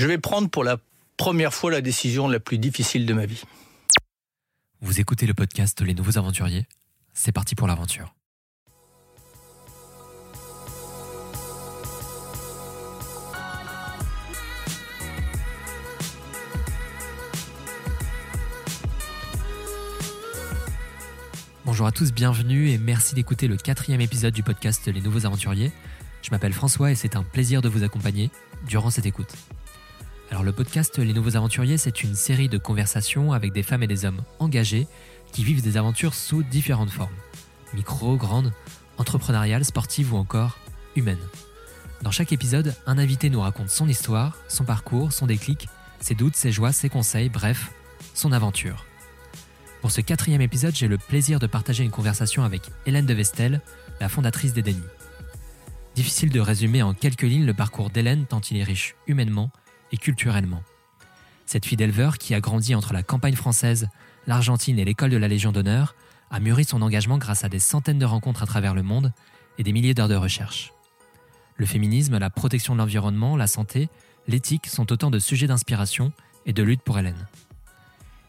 Je vais prendre pour la première fois la décision la plus difficile de ma vie. Vous écoutez le podcast Les Nouveaux Aventuriers C'est parti pour l'aventure. Bonjour à tous, bienvenue et merci d'écouter le quatrième épisode du podcast Les Nouveaux Aventuriers. Je m'appelle François et c'est un plaisir de vous accompagner durant cette écoute. Alors le podcast Les Nouveaux Aventuriers, c'est une série de conversations avec des femmes et des hommes engagés qui vivent des aventures sous différentes formes. Micro, grandes, entrepreneuriales, sportives ou encore humaines. Dans chaque épisode, un invité nous raconte son histoire, son parcours, son déclic, ses doutes, ses joies, ses conseils, bref, son aventure. Pour ce quatrième épisode, j'ai le plaisir de partager une conversation avec Hélène de Vestel, la fondatrice d'Edeni. Difficile de résumer en quelques lignes le parcours d'Hélène tant il est riche humainement et culturellement. Cette fille d'éleveur qui a grandi entre la campagne française, l'Argentine et l'école de la Légion d'honneur a mûri son engagement grâce à des centaines de rencontres à travers le monde et des milliers d'heures de recherche. Le féminisme, la protection de l'environnement, la santé, l'éthique sont autant de sujets d'inspiration et de lutte pour Hélène.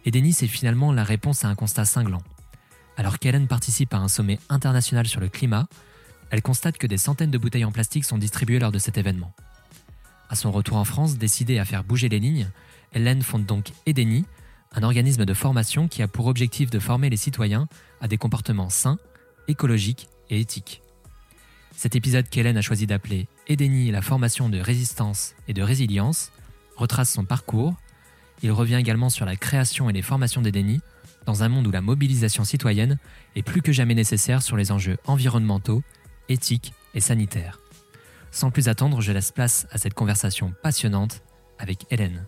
Et Denis est finalement la réponse à un constat cinglant. Alors qu'Hélène participe à un sommet international sur le climat, elle constate que des centaines de bouteilles en plastique sont distribuées lors de cet événement. À son retour en France, décidée à faire bouger les lignes, Hélène fonde donc Edeni, un organisme de formation qui a pour objectif de former les citoyens à des comportements sains, écologiques et éthiques. Cet épisode qu'Hélène a choisi d'appeler Edeni la formation de résistance et de résilience retrace son parcours, il revient également sur la création et les formations d'Edeni dans un monde où la mobilisation citoyenne est plus que jamais nécessaire sur les enjeux environnementaux, éthiques et sanitaires. Sans plus attendre, je laisse place à cette conversation passionnante avec Hélène.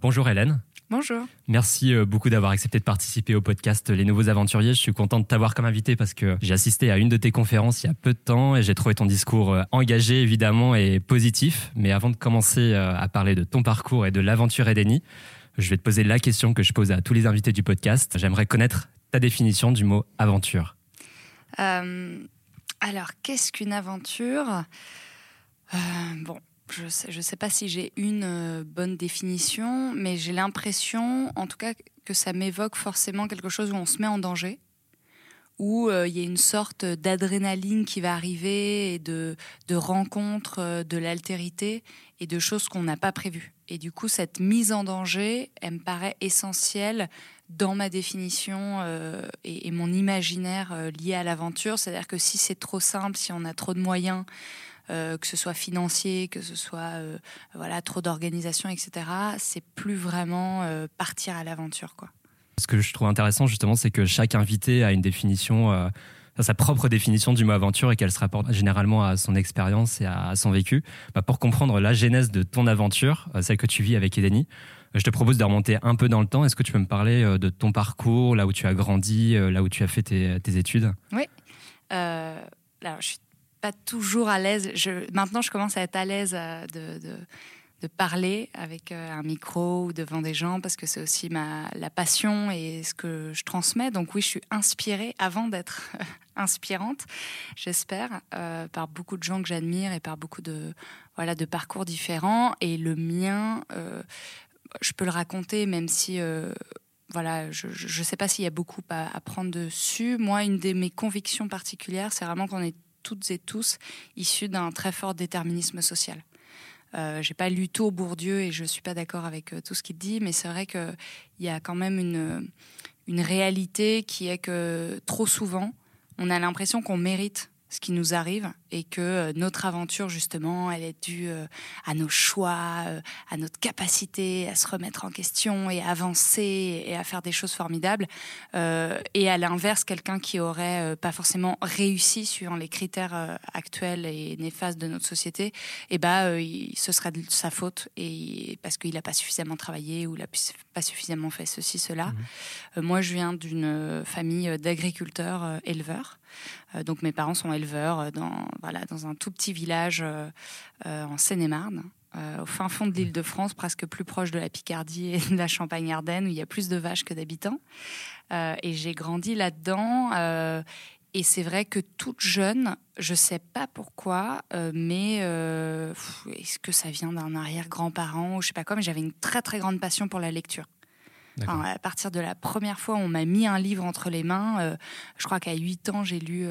Bonjour Hélène. Bonjour. Merci euh, beaucoup d'avoir accepté de participer au podcast Les Nouveaux Aventuriers. Je suis content de t'avoir comme invité parce que j'ai assisté à une de tes conférences il y a peu de temps et j'ai trouvé ton discours euh, engagé évidemment et positif. Mais avant de commencer euh, à parler de ton parcours et de l'aventure Edeni, je vais te poser la question que je pose à tous les invités du podcast. J'aimerais connaître ta définition du mot aventure. Alors, qu'est-ce qu'une aventure? Bon, je ne sais, pas si j'ai une euh, bonne définition, mais j'ai l'impression, en tout cas, que ça m'évoque forcément quelque chose où on se met en danger, où euh, il y a une sorte d'adrénaline qui va arriver et de, de rencontre euh, de l'altérité et de choses qu'on n'a pas prévues. Et du coup, cette mise en danger, elle me paraît essentielle dans ma définition et, et, mon imaginaire lié à l'aventure. C'est-à-dire que si c'est trop simple, si on a trop de moyens, euh, que ce soit financier, que ce soit euh, voilà trop d'organisation, etc. C'est plus vraiment euh, partir à l'aventure, quoi. Ce que je trouve intéressant justement, c'est que chaque invité a une définition sa propre définition du mot aventure et qu'elle se rapporte généralement à son expérience et à son vécu. Bah, pour comprendre la genèse de ton aventure, celle que tu vis avec Edeni, je te propose de remonter un peu dans le temps. Est-ce que tu peux me parler de ton parcours, là où tu as grandi, là où tu as fait tes, études? Oui. Euh, alors, je suis pas toujours à l'aise. Maintenant, je commence à être à l'aise euh, de, parler avec euh, un micro ou devant des gens parce que c'est aussi ma, la passion et ce que je transmets. Donc oui, je suis inspirée avant d'être inspirante, j'espère, euh, par beaucoup de gens que j'admire et par beaucoup de, voilà, de parcours différents. Et le mien, je peux le raconter même si voilà, je ne sais pas s'il y a beaucoup à, prendre dessus. Moi, une de mes convictions particulières, c'est vraiment qu'on est toutes et tous issus d'un très fort déterminisme social. Euh, j'ai pas lu tout Bourdieu et je suis pas d'accord avec euh, tout ce qu'il dit, mais c'est vrai qu'il y a quand même une réalité qui est que trop souvent, on a l'impression qu'on mérite ce qui nous arrive et que euh, notre aventure justement elle est due euh, à nos choix, euh, à notre capacité à se remettre en question et à avancer et à faire des choses formidables et à l'inverse quelqu'un qui aurait pas forcément réussi suivant les critères actuels et néfastes de notre société eh ben ce serait de sa faute et parce qu'il n'a pas suffisamment travaillé ou il n'a pas suffisamment fait ceci cela. Mmh. moi je viens d'une famille d'agriculteurs éleveurs donc mes parents sont éleveurs dans voilà, dans un tout petit village euh, euh, en Seine-et-Marne. Euh, au fin fond de l'île de France, presque plus proche de la Picardie et de la Champagne-Ardenne, où il y a plus de vaches que d'habitants. et j'ai grandi là-dedans. et c'est vrai que toute jeune, je sais pas pourquoi, euh, mais euh, est-ce que ça vient d'un arrière-grand-parent ou je sais pas quoi, mais j'avais une très très grande passion pour la lecture. À partir de la première fois on m'a mis un livre entre les mains, euh, je crois qu'à 8 ans, j'ai lu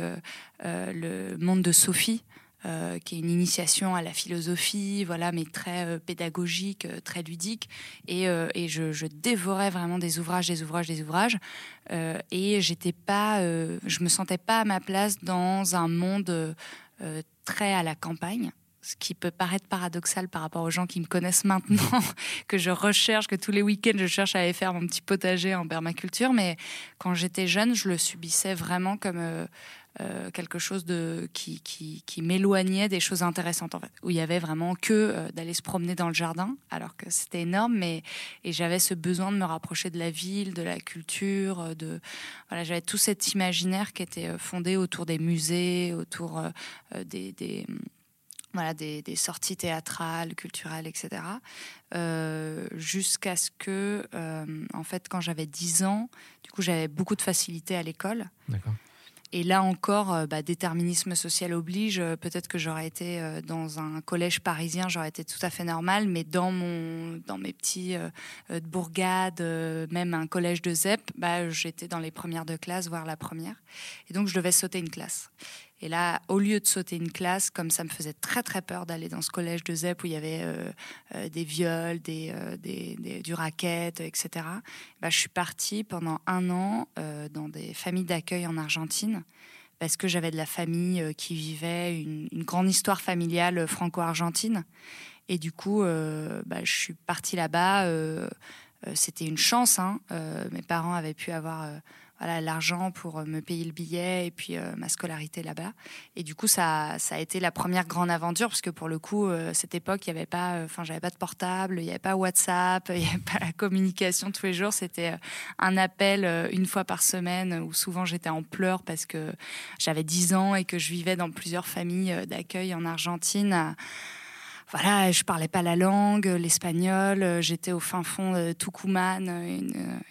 Le Monde de Sophie euh, qui est une initiation à la philosophie, voilà, mais très euh, pédagogique, euh, très ludique. Et, et je, dévorais vraiment des ouvrages, des ouvrages, des ouvrages. et j'étais pas, je me sentais pas à ma place dans un monde très à la campagne ce qui peut paraître paradoxal par rapport aux gens qui me connaissent maintenant, que je recherche, que tous les week-ends je cherche à aller faire mon petit potager en permaculture, mais quand j'étais jeune, je le subissais vraiment comme euh, quelque chose de, qui, qui, m'éloignait des choses intéressantes, en fait, où il y avait vraiment que euh, d'aller se promener dans le jardin, alors que c'était énorme, mais et j'avais ce besoin de me rapprocher de la ville, de la culture, euh, de voilà, j'avais tout cet imaginaire qui était fondé autour des musées, autour des voilà, des, des, sorties théâtrales, culturelles, etc. Jusqu'à ce que, en fait, quand j'avais 10 ans, du coup, j'avais beaucoup de facilité à l'école. Et là encore, euh, bah, déterminisme social oblige. Euh, peut-être que j'aurais été euh, dans un collège parisien, j'aurais été tout à fait normal, mais dans mon, dans mes petits bourgades, même un collège de ZEP, bah, j'étais dans les premières de classe, voire la première. Et donc je devais sauter une classe. Et là, au lieu de sauter une classe, comme ça me faisait très très peur d'aller dans ce collège de ZEP où il y avait euh, euh, des viols, des, euh, des, du racket, etc., bah, je suis partie pendant un an dans des familles d'accueil en Argentine parce que j'avais de la famille qui vivait une, grande histoire familiale franco-argentine. Et du coup, bah, je suis partie là-bas. C'était une chance. Hein. mes parents avaient pu avoir voilà l'argent pour euh, me payer le billet et puis euh, ma scolarité là-bas. Et du coup, ça, ça a été la première grande aventure parce que pour le coup, euh, cette époque, il n'y avait pas, enfin, j'avais pas de portable, il n'y avait pas WhatsApp, il n'y avait pas la communication tous les jours. C'était un appel une fois par semaine où souvent j'étais en pleurs parce que j'avais 10 ans et que je vivais dans plusieurs familles d'accueil en Argentine voilà, je parlais pas la langue, l'espagnol. J'étais au fin fond de Tucumán,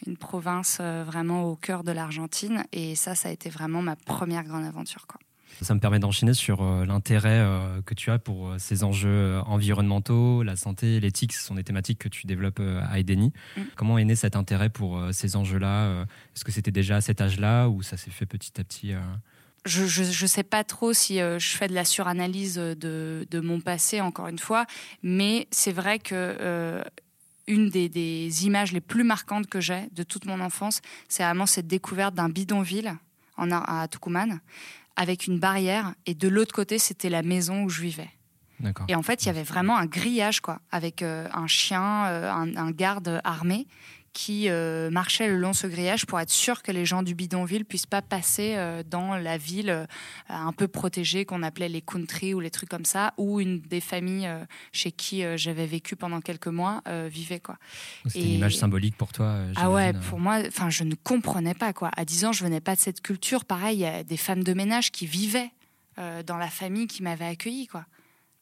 une, province euh, vraiment au cœur de l'Argentine. Et ça, ça a été vraiment ma première grande aventure. Quoi. Ça me permet d'enchaîner sur euh, l'intérêt euh, que tu as pour ces enjeux environnementaux, la santé, l'éthique. Ce sont des thématiques que tu développes à Edeni. Mm. Comment est né cet intérêt pour ces enjeux-là Est-ce que c'était déjà à cet âge-là ou ça s'est fait petit à petit je ne sais pas trop si euh, je fais de la suranalyse de, de, mon passé, encore une fois, mais c'est vrai que euh, une des, des, images les plus marquantes que j'ai de toute mon enfance, c'est vraiment cette découverte d'un bidonville en, à Tucumán, avec une barrière, et de l'autre côté, c'était la maison où je vivais. Et en fait, il y avait vraiment un grillage, quoi, avec euh, un chien, un, un, garde armé qui euh, marchait le long de ce grillage pour être sûr que les gens du bidonville puissent pas passer euh, dans la ville euh, un peu protégée qu'on appelait les country ou les trucs comme ça, où une des familles chez qui j'avais vécu pendant quelques mois vivait quoi. C'était une image symbolique pour toi. Ah ouais, pour moi, enfin je ne comprenais pas quoi. À 10 ans, je venais pas de cette culture. Pareil, il y a des femmes de ménage qui vivaient dans la famille qui m'avait accueilli quoi.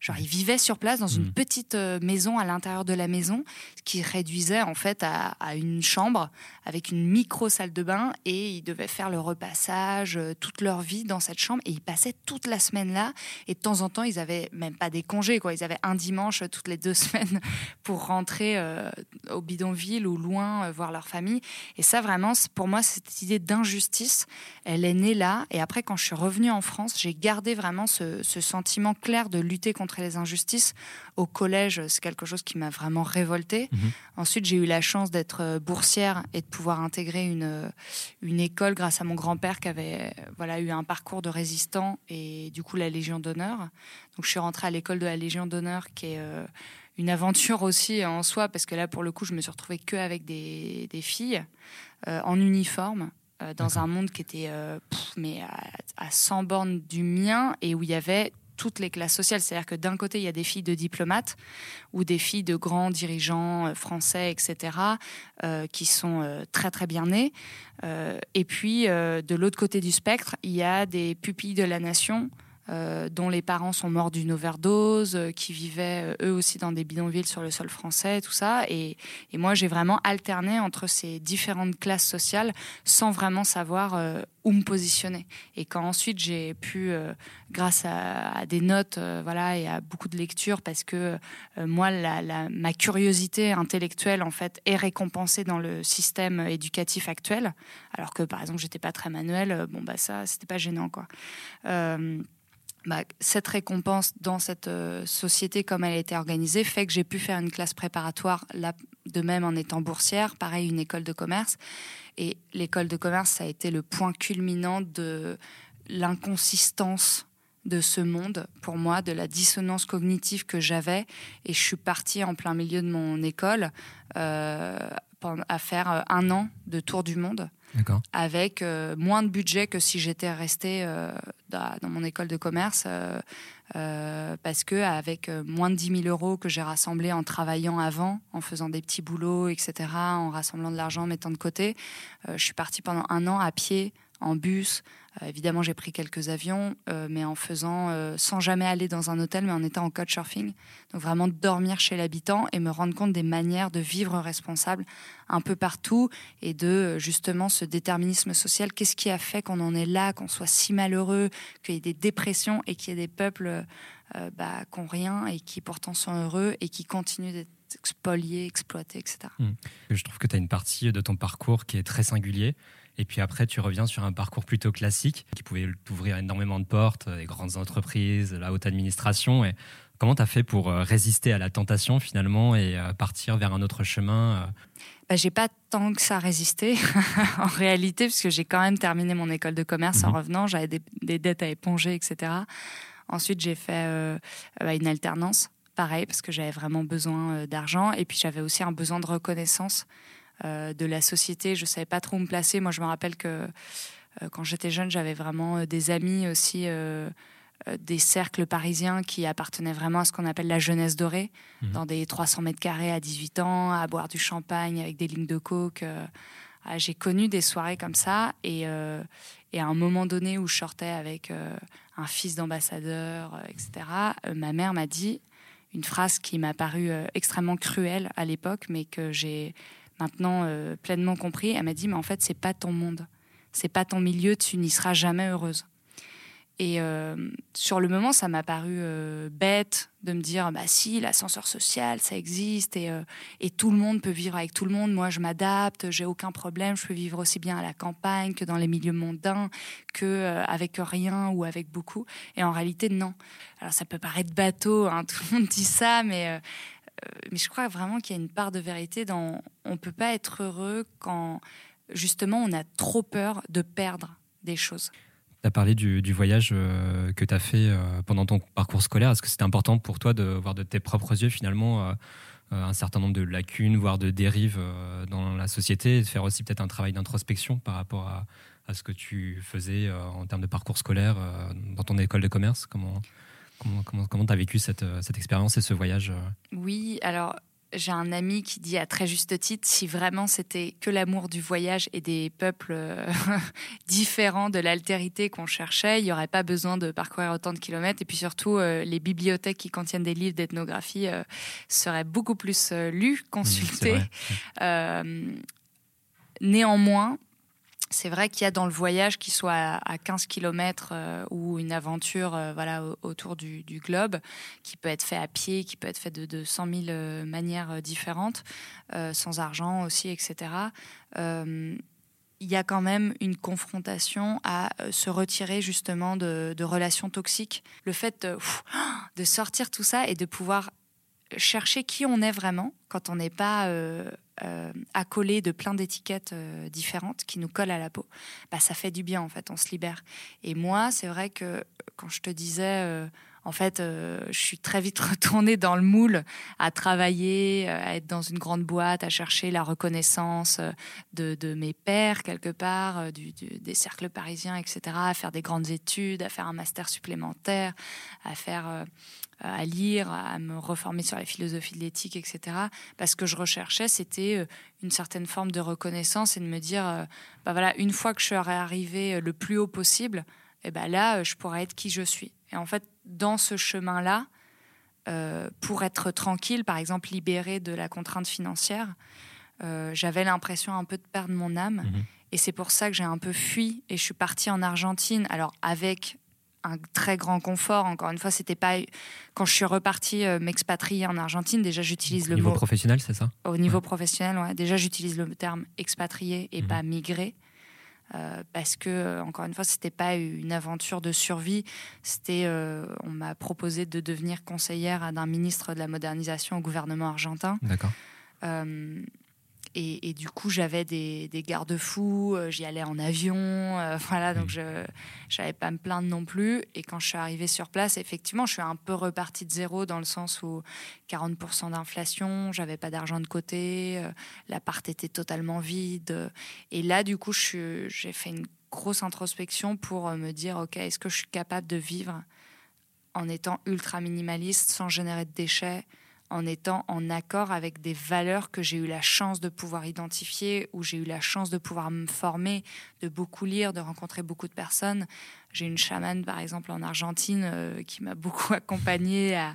Genre, ils vivaient sur place dans une mm. petite euh, maison à l'intérieur de la maison, ce qui réduisait en fait à, une chambre avec une micro salle de bain et ils devaient faire le repassage euh, toute leur vie dans cette chambre et ils passaient toute la semaine là. Et de temps en temps ils avaient même pas des congés quoi, ils avaient un dimanche toutes les deux semaines pour rentrer euh, au bidonville ou loin voir leur famille. Et ça vraiment pour moi cette idée d'injustice, elle est née là. Et après quand je suis revenue en France, j'ai gardé vraiment ce, ce sentiment clair de lutter contre les injustices. Au collège, c'est quelque chose qui m'a vraiment révoltée. Mhm. Ensuite, j'ai eu la chance d'être euh, boursière et de pouvoir intégrer une, euh, une école grâce à mon grand-père qui avait voilà, eu un parcours de résistant et du coup la Légion d'honneur. Donc je suis rentrée à l'école de la Légion d'honneur qui est euh, une aventure aussi en soi parce que là pour le coup je me suis retrouvée que avec des, des filles en uniforme dans un monde qui était mais à, à 100 bornes du mien et où il y avait toutes les classes sociales. C'est-à-dire que d'un côté, il y a des filles de diplomates ou des filles de grands dirigeants euh, français, etc., euh, qui sont euh, très très bien nées. et puis, de l'autre côté du spectre, il y a des pupilles de la nation euh, dont les parents sont morts d'une overdose, euh, qui vivaient eux aussi dans des bidonvilles sur le sol français, tout ça. Et, moi, j'ai vraiment alterné entre ces différentes classes sociales sans vraiment savoir où me positionner. Et quand ensuite j'ai pu, grâce à, des notes, voilà, et à beaucoup de lectures, parce que moi, ma curiosité intellectuelle en fait est récompensée dans le système éducatif actuel, alors que par exemple j'étais pas très manuel, bon bah ça c'était pas gênant quoi. Bah, cette récompense dans cette euh, société comme elle a été organisée fait que j'ai pu faire une classe préparatoire là, de même en étant boursière, pareil une école de commerce. Et l'école de commerce, ça a été le point culminant de l'inconsistance de ce monde pour moi, de la dissonance cognitive que j'avais. Et je suis partie en plein milieu de mon école euh, à faire euh, un an de tour du monde avec euh, moins de budget que si j'étais restée euh, dans mon école de commerce, parce que avec moins de 10 000 euros que j'ai rassemblés en travaillant avant, en faisant des petits boulots, etc., en rassemblant de l'argent, mettant de côté, je suis partie pendant un an à pied, en bus, euh, évidemment, j'ai pris quelques avions, euh, mais en faisant, euh, sans jamais aller dans un hôtel, mais en étant en couchsurfing. Donc vraiment dormir chez l'habitant et me rendre compte des manières de vivre responsable un peu partout et de justement ce déterminisme social. Qu'est-ce qui a fait qu'on en est là, qu'on soit si malheureux, qu'il y ait des dépressions et qu'il y ait des peuples bah, qui n'ont rien et qui pourtant sont heureux et qui continuent d'être expoliés, exploités, etc. Mmh. Je trouve que tu as une partie de ton parcours qui est très singulier et puis après, tu reviens sur un parcours plutôt classique qui pouvait t'ouvrir énormément de portes, des grandes entreprises, la haute administration. Et comment tu as fait pour euh, résister à la tentation finalement et euh, partir vers un autre chemin euh? bah, J'ai pas tant que ça résisté en réalité, puisque j'ai quand même terminé mon école de commerce en mhm. revenant. J'avais des, dettes à éponger, etc. Ensuite, j'ai fait bah, une alternance, pareil, parce que j'avais vraiment besoin d'argent. Et puis, j'avais aussi un besoin de reconnaissance euh, de la société. Je savais pas trop où me placer. Moi, je me rappelle que euh, quand j'étais jeune, j'avais vraiment euh, des amis aussi, des cercles parisiens qui appartenaient vraiment à ce qu'on appelle la jeunesse dorée, mhm. dans des 300 mètres carrés à 18 ans, à boire du champagne avec des lignes de coke. Ah, j'ai connu des soirées comme ça et, et, à un moment donné où je sortais avec un fils d'ambassadeur, etc., ma mère m'a dit une phrase qui m'a paru extrêmement cruelle à l'époque, mais que j'ai maintenant euh, pleinement compris. Elle m'a dit, mais en fait, c'est pas ton monde, c'est pas ton milieu, tu n'y seras jamais heureuse. Et euh, sur le moment, ça m'a paru euh, bête de me dire, bah si, l'ascenseur social, ça existe et, et, tout le monde peut vivre avec tout le monde. Moi, je m'adapte, j'ai aucun problème, je peux vivre aussi bien à la campagne que dans les milieux mondains, que avec rien ou avec beaucoup. Et en réalité, non. Alors, ça peut paraître bateau, hein, tout le monde dit ça, mais mais je crois vraiment qu'il y a une part de vérité dans on peut pas être heureux quand justement on a trop peur de perdre des choses. Tu as parlé du, voyage euh, que tu as fait euh, pendant ton parcours scolaire. Est-ce que c'était important pour toi de voir de tes propres yeux finalement un certain nombre de lacunes, voire de dérives dans la société, et de faire aussi peut-être un travail d'introspection par rapport à, ce que tu faisais en termes de parcours scolaire dans ton école de commerce Comment tu as vécu cette, euh, cette expérience et ce voyage euh Oui, alors j'ai un ami qui dit à très juste titre, si vraiment c'était que l'amour du voyage et des peuples euh, différents de l'altérité qu'on cherchait, il n'y aurait pas besoin de parcourir autant de kilomètres. Et puis surtout, les bibliothèques qui contiennent des livres d'ethnographie seraient beaucoup plus lues, consultées. néanmoins, c'est vrai qu'il y a dans le voyage, qui soit à 15 km euh, ou une aventure euh, voilà, autour du, globe, qui peut être fait à pied, qui peut être fait de, 100 000 euh, manières différentes, sans argent aussi, etc. il y a quand même une confrontation à se retirer justement de, relations toxiques. Le fait de, sortir tout ça et de pouvoir chercher qui on est vraiment quand on n'est pas euh, accolé de plein d'étiquettes euh, différentes qui nous collent à la peau, bah, ça fait du bien en fait, on se libère. Et moi, c'est vrai que quand je te disais, euh, en fait, je suis très vite retournée dans le moule, à travailler, à être dans une grande boîte, à chercher la reconnaissance de, mes pères quelque part, des cercles parisiens, etc., à faire des grandes études, à faire un master supplémentaire, à faire à lire, à me reformer sur la philosophie de l'éthique, etc. Parce que je recherchais, c'était euh, une certaine forme de reconnaissance et de me dire, euh, bah voilà, une fois que je serai arrivé euh, le plus haut possible, et eh ben là, je pourrais être qui je suis. Et en fait, dans ce chemin-là, pour être tranquille, par exemple libérée de la contrainte financière, j'avais l'impression un peu de perdre mon âme. Mhm. Et c'est pour ça que j'ai un peu fui et je suis partie en Argentine. Alors avec un très grand confort. Encore une fois, c'était pas quand je suis repartie euh, m'expatrier en Argentine. Déjà, j'utilise le niveau mot professionnel, c'est ça? Au niveau professionnel, ouais. Déjà, j'utilise le terme expatrié et mhm. pas migré. Euh, parce que euh, encore une fois, c'était pas une aventure de survie. C'était, on m'a proposé de devenir conseillère d'un ministre de la modernisation au gouvernement argentin. D'accord. Et, du coup, j'avais des, garde-fous, euh, j'y allais en avion, euh, voilà, donc mmh. je n'avais pas à me plaindre non plus. Et quand je suis arrivée sur place, effectivement, je suis un peu repartie de zéro dans le sens où 40% d'inflation, j'avais pas d'argent de côté, euh, l'appart était totalement vide. Et là, du coup, j'ai fait une grosse introspection pour me dire, OK, est-ce que je suis capable de vivre en étant ultra minimaliste, sans générer de déchets en étant en accord avec des valeurs que j'ai eu la chance de pouvoir identifier, où j'ai eu la chance de pouvoir me former, de beaucoup lire, de rencontrer beaucoup de personnes. J'ai une chamane, par exemple, en Argentine, euh, qui m'a beaucoup accompagnée à,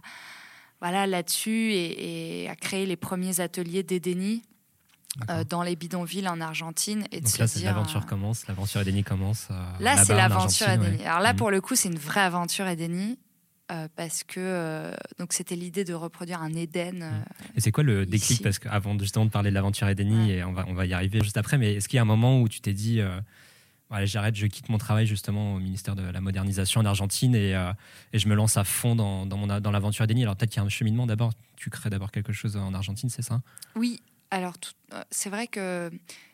voilà, là-dessus et, à créer les premiers ateliers d'Edeni. Euh, dans les bidonvilles en Argentine. Et Donc là, c'est l'aventure euh, commence, l'aventure Edeni commence. là, c'est l'aventure Edeni. Alors là, pour le coup, c'est une vraie aventure Edeni. Euh, parce que euh, donc c'était l'idée de reproduire un Éden. Euh, et c'est quoi le déclic Parce qu'avant justement de parler de l'aventure Edeni, et on va, on va y arriver juste après, mais est-ce qu'il y a un moment où tu t'es dit, voilà, j'arrête, je quitte mon travail justement au ministère de la modernisation en Argentine et, et je me lance à fond dans, dans, mon, dans l'aventure Edeni? Alors peut-être qu'il y a un cheminement d'abord, tu crées d'abord quelque chose en Argentine, c'est ça? Oui, alors c'est vrai que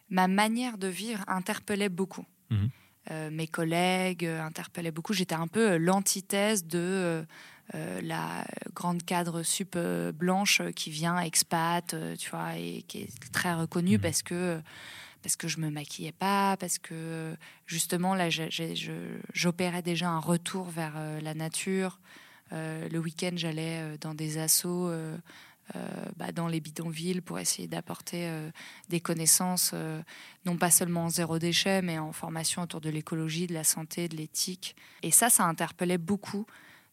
ma manière de vivre interpellait beaucoup. Mmh mes collègues euh, interpellaient beaucoup. J'étais un peu euh, l'antithèse de la grande cadre sup blanche qui vient expat, tu vois, et qui est très reconnue mmh. parce que parce que je me maquillais pas, parce que justement là j'opérais déjà un retour vers la nature. le week-end j'allais dans des assauts euh, bah, dans les bidonvilles pour essayer d'apporter euh, des connaissances, euh, non pas seulement en zéro déchet, mais en formation autour de l'écologie, de la santé, de l'éthique. Et ça, ça interpellait beaucoup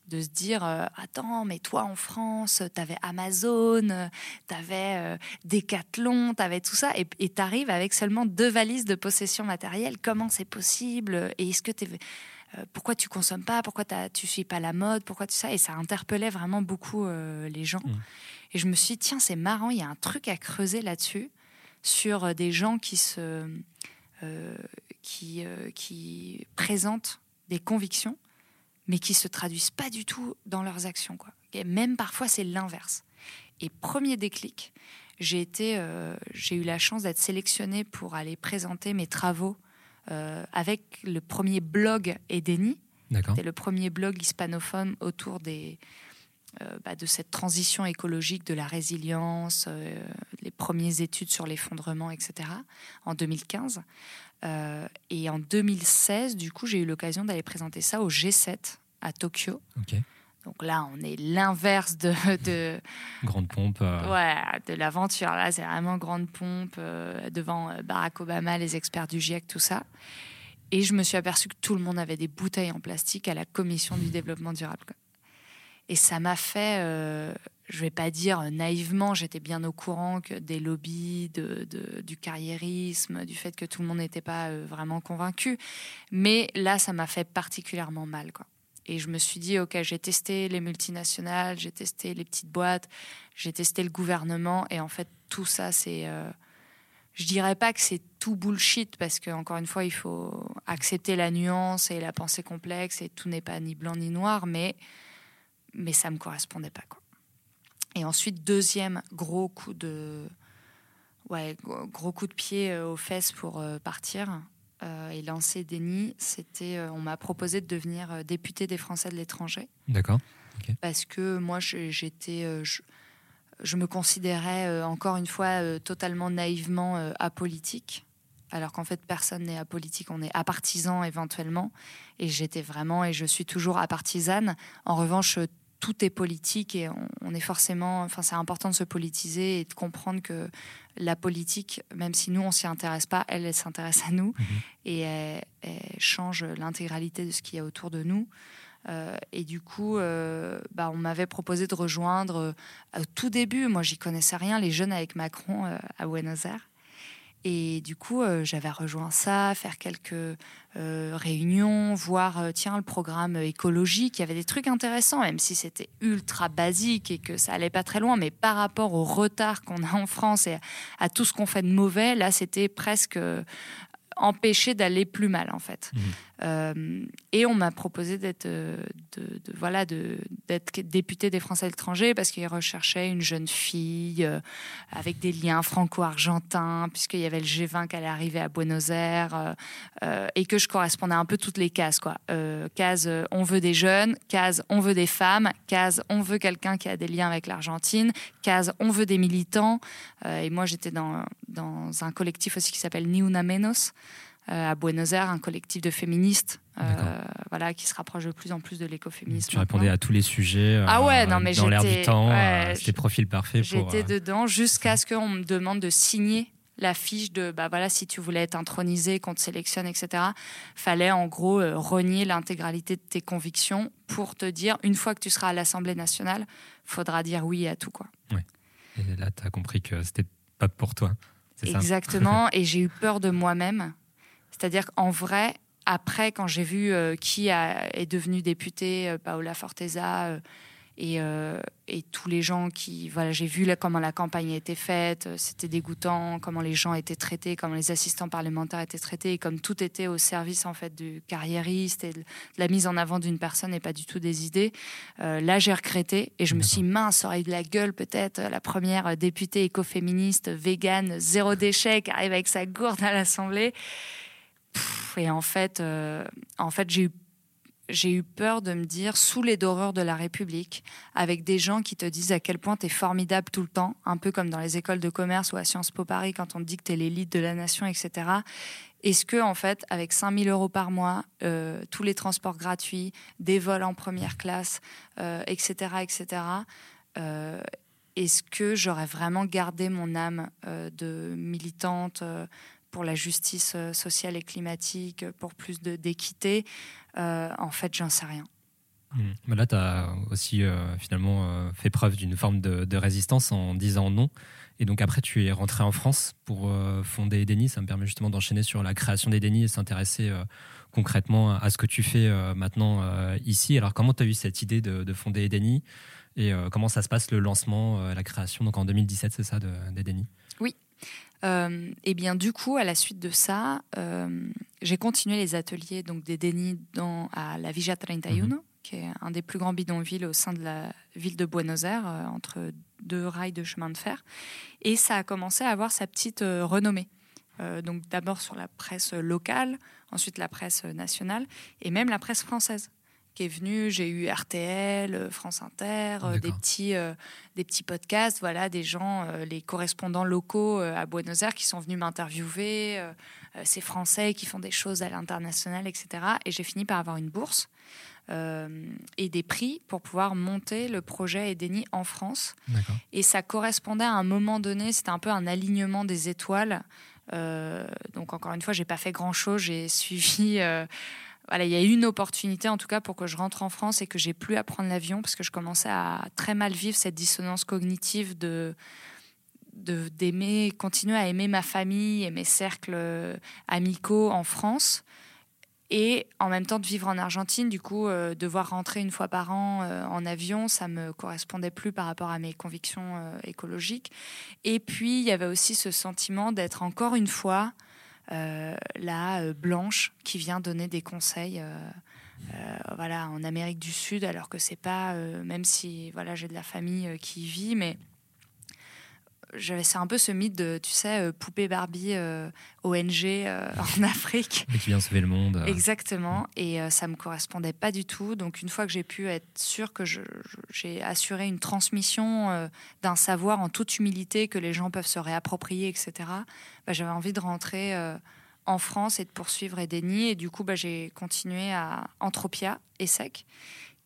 de se dire attends mais toi en France t'avais Amazon t'avais Decathlon t'avais tout ça et t'arrives avec seulement deux valises de possession matérielle comment c'est possible? Et est-ce que tu pourquoi tu consommes pas? Pourquoi tu suis pas la mode? Pourquoi tu ça? Et ça interpellait vraiment beaucoup les gens mmh. Et je me suis dit, tiens, c'est marrant, il y a un truc à creuser là-dessus, sur euh, des gens qui, se, euh, qui, euh, qui présentent des convictions, mais qui se traduisent pas du tout dans leurs actions. Quoi. Et même parfois, c'est l'inverse. Et premier déclic, j'ai été, j'ai eu la chance d'être sélectionnée pour aller présenter mes travaux avec le premier blog Edeni. C'était le premier blog hispanophone autour des, euh, bah, de cette transition écologique, de la résilience, euh, les premières études sur l'effondrement, etc., en 2015. Euh, et en 2016, du coup, j'ai eu l'occasion d'aller présenter ça au G7 à Tokyo. Donc là, on est l'inverse de, de, grande pompe. Ouais, de l'aventure. Là, c'est vraiment grande pompe devant Barack Obama, les experts du GIEC, tout ça. Et je me suis aperçu que tout le monde avait des bouteilles en plastique à la commission du développement durable. Et ça m'a fait, euh, je vais pas dire naïvement, j'étais bien au courant que des lobbies, de, du carriérisme, du fait que tout le monde n'était pas euh, vraiment convaincu. Mais là, ça m'a fait particulièrement mal. Quoi. Et je me suis dit, OK, j'ai testé les multinationales, j'ai testé les petites boîtes, j'ai testé le gouvernement. Et en fait, tout ça, c'est... Euh, je dirais pas que c'est tout bullshit parce que encore une fois il faut accepter la nuance et la pensée complexe et tout n'est pas ni blanc ni noir mais mais ça me correspondait pas. Quoi. Et ensuite, deuxième gros coup de, ouais, gros coup de pied euh, aux fesses pour euh, partir euh, et lancer Denis, c'était, on m'a proposé de devenir député des Français de l'étranger. D'accord. Parce que moi, j'étais, je, je, me considérais encore une fois totalement naïvement apolitique alors qu'en fait personne n'est apolitique, on est apartisan éventuellement, et j'étais vraiment et je suis toujours apartisane. En revanche, tout est politique et on, est forcément, enfin c'est important de se politiser et de comprendre que la politique, même si nous on s'y intéresse pas, elle, elle s'intéresse à nous mhm. et elle, change l'intégralité de ce qu'il y a autour de nous. et du coup, bah, on m'avait proposé de rejoindre au tout début, moi j'y connaissais rien, les jeunes avec Macron à Buenos Aires. Et du coup, euh, j'avais rejoint ça, faire quelques euh, réunions, voir euh, tiens le programme écologique. Il y avait des trucs intéressants, même si c'était ultra basique et que ça allait pas très loin. Mais par rapport au retard qu'on a en France et à, tout ce qu'on fait de mauvais, là, c'était presque empêcher d'aller plus mal en fait. Mmh. Euh, et on m'a proposé d'être euh, de, voilà d'être député des Français à l'étranger parce qu'ils recherchaient une jeune fille euh, avec des liens franco-argentins puisqu'il y avait le G20 qui allait arriver à Buenos Aires et que je correspondais un peu toutes les cases quoi. case on veut des jeunes, case on veut des femmes, case on veut quelqu'un qui a des liens avec l'Argentine, case on veut des militants et moi j'étais dans dans un collectif aussi qui s'appelle Ni Una Menos. Euh, à Buenos Aires, un collectif de féministes euh, voilà, qui se rapproche de plus en plus de l'écoféminisme. Tu répondais à tous les sujets euh, ah ouais, non, mais dans l'air du temps. C'était profil parfait. J'étais dedans jusqu'à ce qu'on me demande de signer la fiche de bah voilà si tu voulais être intronisé, qu'on te sélectionne, etc. Fallait en gros renier l'intégralité de tes convictions pour te dire une fois que tu seras à l'Assemblée nationale, faudra dire oui à tout quoi. Ouais. Et là, tu as compris que c'était pas pour toi. Exactement. et j'ai eu peur de moi-même c'est-à-dire qu'en vrai, après, quand j'ai vu euh, qui est devenu député, euh, Paola Forteza, euh, et, tous les gens qui. Voilà, j'ai vu là, comment la campagne a été faite, c'était dégoûtant, comment les gens étaient traités, comment les assistants parlementaires étaient traités, et comme tout était au service en fait du carriériste et de la mise en avant d'une personne et pas du tout des idées. là, j'ai regretté et je me suis mince, aurait eu de la gueule peut-être la première députée écoféministe, végane, zéro déchet, qui arrive avec sa gourde à l'Assemblée et en fait, euh, en fait j'ai eu j'ai eu peur de me dire sous les dorures de la République, avec des gens qui te disent à quel point tu es formidable tout le temps, un peu comme dans les écoles de commerce ou à Sciences Po Paris quand on te dit que tu es l'élite de la nation, etc. Est-ce que, en fait, avec 5000 euros par mois, euh, tous les transports gratuits, des vols en première classe, etc., euh, etc., est-ce que j'aurais vraiment gardé mon âme de militante pour la justice euh, sociale et climatique, pour plus d'équité, euh, en fait, j'en sais rien. Mmh. Là, tu as aussi euh, finalement fait preuve d'une forme de, résistance en disant non. Et donc après, tu es rentré en France pour fonder Edeni. Ça me permet justement d'enchaîner sur la création d'Edeni et s'intéresser concrètement à ce que tu fais maintenant ici. Alors comment tu as eu cette idée de, fonder Edeni et comment ça se passe le lancement, la création Donc en 2017, c'est ça, d'Edeni? Oui, euh, et bien du coup, à la suite de ça, euh, j'ai continué les ateliers donc des dénis dans, à la Villa 31, mhm. qui est un des plus grands bidonvilles au sein de la ville de Buenos Aires, euh, entre deux rails de chemin de fer. Et ça a commencé à avoir sa petite renommée. donc d'abord sur la presse locale, ensuite la presse nationale et même la presse française qui est venu. J'ai eu RTL, euh, France Inter, euh, des petits, euh, des petits podcasts, voilà, des gens, les correspondants locaux à Buenos Aires qui sont venus m'interviewer, ces Français qui font des choses à l'international, etc. Et j'ai fini par avoir une bourse. et des prix pour pouvoir monter le projet Edeni en France. Et ça correspondait à un moment donné, c'était un peu un alignement des étoiles. donc encore une fois, j'ai pas fait grand chose, j'ai suivi il y a eu une opportunité en tout cas pour que je rentre en France et que j'ai plus à prendre l'avion parce que je commençais à très mal vivre cette dissonance cognitive de d'aimer, continuer à aimer ma famille et mes cercles amicaux en France et en même temps de vivre en Argentine. Du coup, euh, devoir rentrer une fois par an euh, en avion, ça me correspondait plus par rapport à mes convictions euh, écologiques. Et puis, il y avait aussi ce sentiment d'être encore une fois euh, la euh, blanche qui vient donner des conseils. Euh, voilà, en Amérique du Sud, alors que c'est pas, même si voilà, j'ai de la famille qui y vit, mais c'est un peu ce mythe de, tu sais, euh, poupée Barbie euh, ONG euh, en Afrique. Et qui vient sauver le monde. Exactement. Et ça me correspondait pas du tout. Donc une fois que j'ai pu être sûre que j'ai assuré une transmission d'un savoir en toute humilité que les gens peuvent se réapproprier, etc. Bah, j'avais envie de rentrer en France et de poursuivre Edeni. Et du coup, bah, j'ai continué à Entropia, ESSEC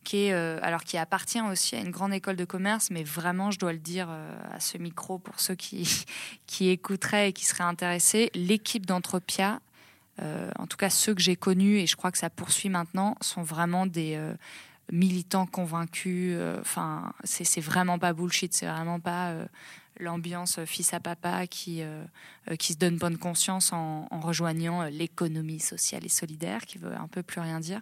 qui, euh, alors, qui appartient aussi à une grande école de commerce, mais vraiment, je dois le dire euh, à ce micro pour ceux qui, qui écouteraient et qui seraient intéressés, l'équipe d'Entropia en tout cas ceux que j'ai connus, et je crois que ça poursuit maintenant, sont vraiment des militants convaincus. Enfin, c'est vraiment pas bullshit, c'est vraiment pas l'ambiance fils à papa qui, qui se donne bonne conscience en, en rejoignant l'économie sociale et solidaire, qui veut un peu plus rien dire.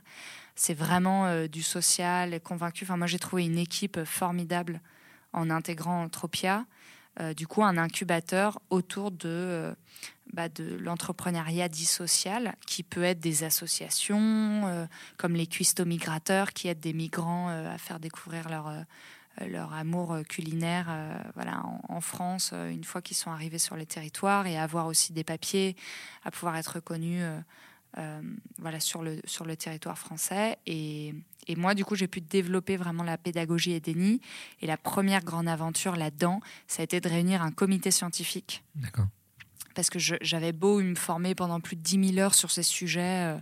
C'est vraiment du social, convaincu. Enfin, moi, j'ai trouvé une équipe formidable en intégrant Tropia. Euh, du coup un incubateur autour de, euh, bah, de l'entrepreneuriat dit social, qui peut être des associations euh, comme les cuistots migrateurs qui aident des migrants à faire découvrir leur, leur amour culinaire voilà, en, France une fois qu'ils sont arrivés sur le territoire et avoir aussi des papiers, à pouvoir être reconnus voilà, sur, le, sur le territoire français. Et, et moi, du coup, j'ai pu développer vraiment la pédagogie Edeni. Et la première grande aventure là-dedans, ça a été de réunir un comité scientifique. D'accord. Parce que j'avais beau me former pendant plus de 10 000 heures sur ces sujets, euh,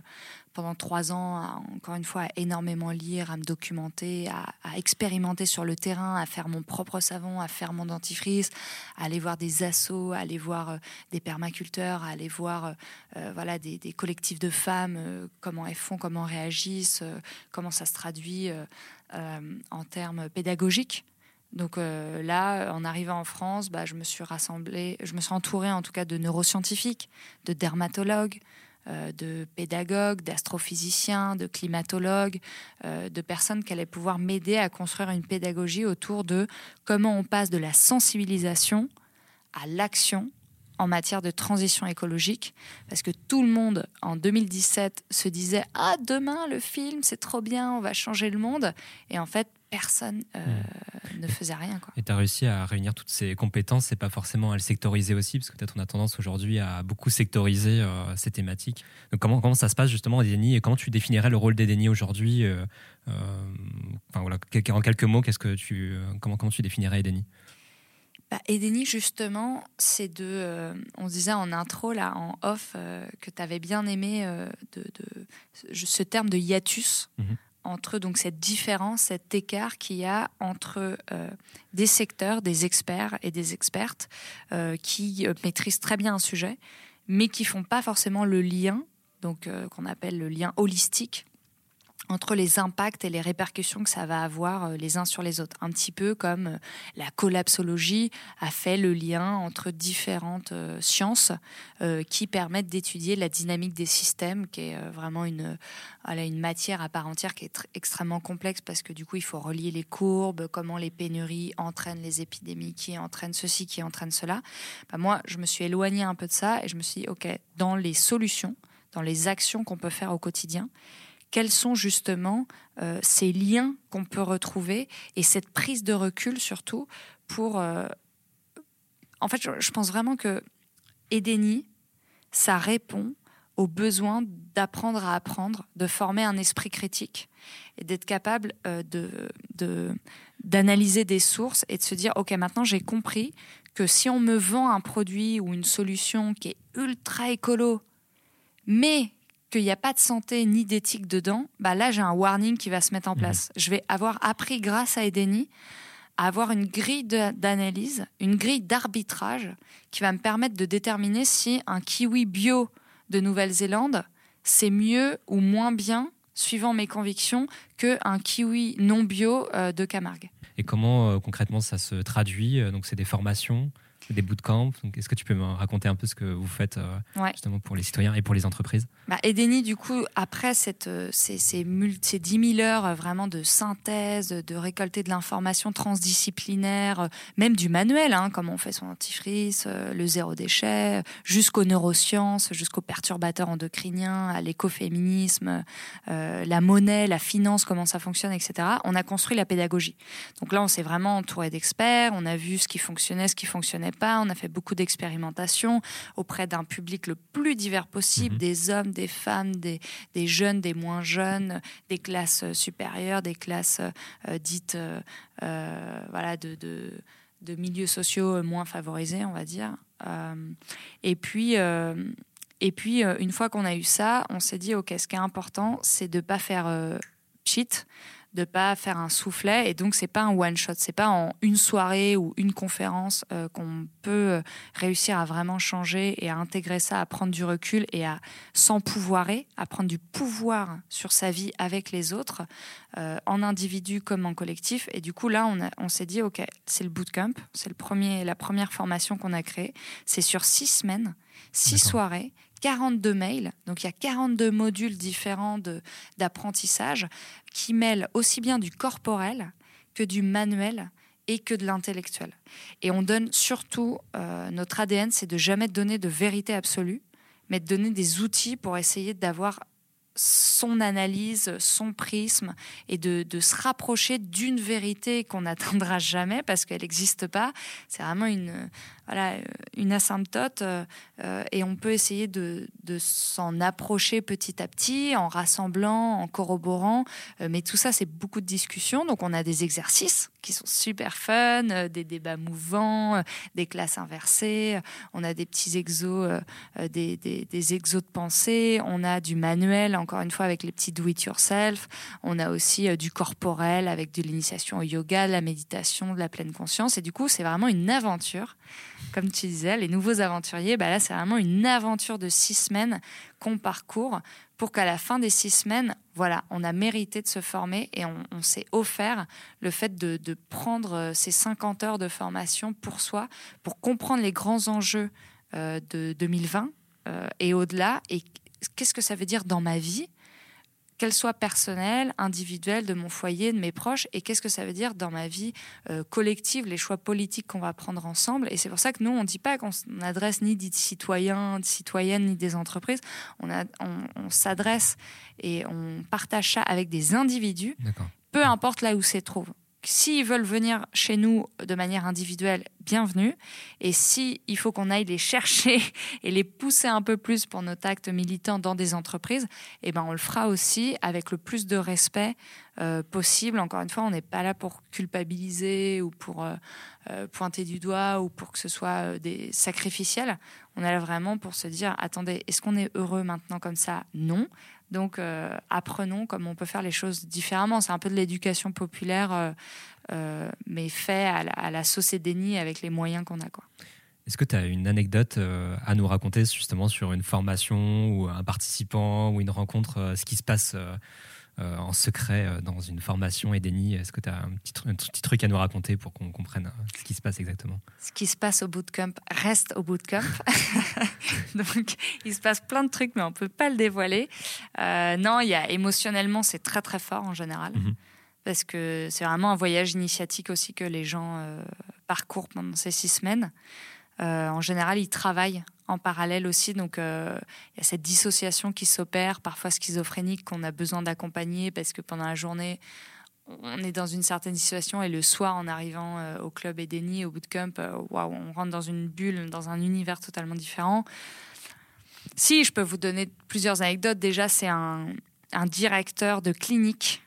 pendant trois ans, encore une fois, à énormément lire, à me documenter, à, expérimenter sur le terrain, à faire mon propre savon, à faire mon dentifrice, à aller voir des assos, à aller voir euh, des permaculteurs, à aller voir euh, euh, voilà, des, collectifs de femmes, comment elles font, comment elles réagissent, comment ça se traduit en termes pédagogiques. Donc là, en arrivant en France, bah, je me suis rassemblée, je me suis entourée en tout cas de neuroscientifiques, de dermatologues, de pédagogues, d'astrophysiciens, de climatologues, euh, de personnes qui allaient pouvoir m'aider à construire une pédagogie autour de comment on passe de la sensibilisation à l'action en matière de transition écologique, parce que tout le monde en 2017 se disait Ah, demain le film, c'est trop bien, on va changer le monde. Et en fait, personne euh, hmm. ne faisait rien. Quoi. Et tu as réussi à réunir toutes ces compétences et pas forcément à le sectoriser aussi, parce que peut-être on a tendance aujourd'hui à beaucoup sectoriser euh, ces thématiques. Donc comment, comment ça se passe justement Edeni et comment tu définirais le rôle d'Edeni aujourd'hui euh, enfin, voilà, En quelques mots, qu'est-ce que tu, comment, comment tu définirais Edeni bah, Edeni, justement, c'est de. on disait en intro, là, en off, que tu avais bien aimé de, ce terme de hiatus. Mhm entre donc cette différence, cet écart qu'il y a entre euh, des secteurs, des experts et des expertes euh, qui euh, maîtrisent très bien un sujet, mais qui font pas forcément le lien, donc qu'on appelle le lien holistique entre les impacts et les répercussions que ça va avoir euh, les uns sur les autres. Un petit peu comme euh, la collapsologie a fait le lien entre différentes euh, sciences qui permettent d'étudier la dynamique des systèmes, qui est vraiment une, une matière à part entière qui est extrêmement complexe parce que du coup il faut relier les courbes, comment les pénuries entraînent les épidémies, qui entraînent ceci, qui entraînent cela. Bah, moi, je me suis éloignée un peu de ça et je me suis dit, OK, dans les solutions, dans les actions qu'on peut faire au quotidien, quels sont justement euh, ces liens qu'on peut retrouver et cette prise de recul surtout pour... Euh, en fait, je, pense vraiment que Edeni, ça répond au besoin d'apprendre à apprendre, de former un esprit critique et d'être capable euh, de, d'analyser des sources et de se dire, OK, maintenant j'ai compris que si on me vend un produit ou une solution qui est ultra écolo, mais qu'il n'y a pas de santé ni d'éthique dedans, bah là j'ai un warning qui va se mettre en mhm. place. Je vais avoir appris grâce à Edeni à avoir une grille d'analyse, une grille d'arbitrage qui va me permettre de déterminer si un kiwi bio de Nouvelle-Zélande c'est mieux ou moins bien suivant mes convictions qu'un kiwi non bio euh, de Camargue. Et comment euh, concrètement ça se traduit? Euh, Donc c'est des formations des bootcamps. Est-ce que tu peux me raconter un peu ce que vous faites euh, justement pour les citoyens et pour les entreprises? Bah, Edeni, du coup, après cette, euh, ces, ces, ces 10 000 heures euh, vraiment de synthèse, de récolter de l'information transdisciplinaire, même du manuel, hein, comme on fait son dentifrice, le zéro déchet, jusqu'aux neurosciences, jusqu'aux perturbateurs endocriniens, à l'écoféminisme, la monnaie, la finance, comment ça fonctionne, etc. On a construit la pédagogie. Donc là, on s'est vraiment entouré d'experts, on a vu ce qui fonctionnait, ce qui fonctionnait on a fait beaucoup d'expérimentations auprès d'un public le plus divers possible, mhm. des hommes, des femmes, des, jeunes, des moins jeunes, des classes supérieures, des classes euh, dites euh, voilà, de, de, milieux sociaux moins favorisés, on va dire. Euh, et puis, et puis une fois qu'on a eu ça, on s'est dit, OK, ce qui est important, c'est de ne pas faire cheat, de pas faire un soufflet. Et donc, c'est pas un one shot. C'est pas en une soirée ou une conférence euh, qu'on peut réussir à vraiment changer et à intégrer ça, à prendre du recul et à s'empouvoirer, à prendre du pouvoir sur sa vie avec les autres, euh, en individu comme en collectif. Et du coup, là, on, on s'est dit, OK, c'est le bootcamp. C'est le premier, la première formation qu'on a créée. C'est sur six semaines, six soirées 42 mails, donc il y a 42 modules différents d'apprentissage qui mêlent aussi bien du corporel que du manuel et que de l'intellectuel. Et on donne surtout, euh, notre ADN, c'est de jamais donner de vérité absolue, mais de donner des outils pour essayer d'avoir son analyse, son prisme, et de, se rapprocher d'une vérité qu'on n'atteindra jamais parce qu'elle n'existe pas. C'est vraiment une, voilà, une asymptote euh, euh, et on peut essayer de, s'en approcher petit à petit en rassemblant, en corroborant. Euh, mais tout ça, c'est beaucoup de discussions. Donc, on a des exercices qui sont super fun, des débats mouvants, des classes inversées. On a des petits exos, des, des, exos de pensée. On a du manuel, encore une fois, avec les petits do-it-yourself. On a aussi du corporel avec de l'initiation au yoga, de la méditation, de la pleine conscience. Et du coup, c'est vraiment une aventure comme tu disais, les nouveaux aventuriers, bah là, c'est vraiment une aventure de six semaines qu'on parcourt pour qu'à la fin des six semaines, voilà, on a mérité de se former et on, s'est offert le fait de, prendre euh, ces 50 heures de formation pour soi, pour comprendre les grands enjeux euh, de 2020 euh, et au-delà. Qu'est-ce que ça veut dire dans ma vie qu'elle soit personnelle, individuelle, de mon foyer, de mes proches, et qu'est-ce que ça veut dire dans ma vie euh, collective, les choix politiques qu'on va prendre ensemble. Et c'est pour ça que nous, on ne dit pas qu'on adresse ni des citoyens, de citoyennes, ni des entreprises. On, on, s'adresse et on partage ça avec des individus, peu importe là où se trouvent. S'ils veulent venir chez nous de manière individuelle, bienvenue. Et si il faut qu'on aille les chercher et les pousser un peu plus pour nos actes militants dans des entreprises, eh ben on le fera aussi avec le plus de respect euh, possible. Encore une fois, on n'est pas là pour culpabiliser ou pour euh, euh, pointer du doigt ou pour que ce soit des sacrificiels. On est là vraiment pour se dire attendez, est-ce qu'on est heureux maintenant comme ça? Non. Donc, euh, apprenons comment on peut faire les choses différemment. C'est un peu de l'éducation populaire, euh, euh, mais fait à la, à la sauce et déni avec les moyens qu'on a. Est-ce que tu as une anecdote à nous raconter justement sur une formation ou un participant ou une rencontre, ce qui se passe en secret euh, dans une formation Edeni Est-ce que tu as un petit, un petit, truc à nous raconter pour qu'on comprenne euh, ce qui se passe exactement? Ce qui se passe au bootcamp reste au bootcamp. Donc, il se passe plein de trucs, mais on peut pas le dévoiler. non, il y a émotionnellement, c'est très très fort en général. Mhm. Parce que c'est vraiment un voyage initiatique aussi que les gens parcourent pendant ces six semaines. en général, ils travaillent en parallèle aussi. Donc, euh, il y a cette dissociation qui s'opère, parfois schizophrénique, qu'on a besoin d'accompagner parce que pendant la journée, on est dans une certaine situation et le soir, en arrivant euh, au club Edeni, au bootcamp, euh, on rentre dans une bulle, dans un univers totalement différent. Si je peux vous donner plusieurs anecdotes, déjà, c'est un directeur de clinique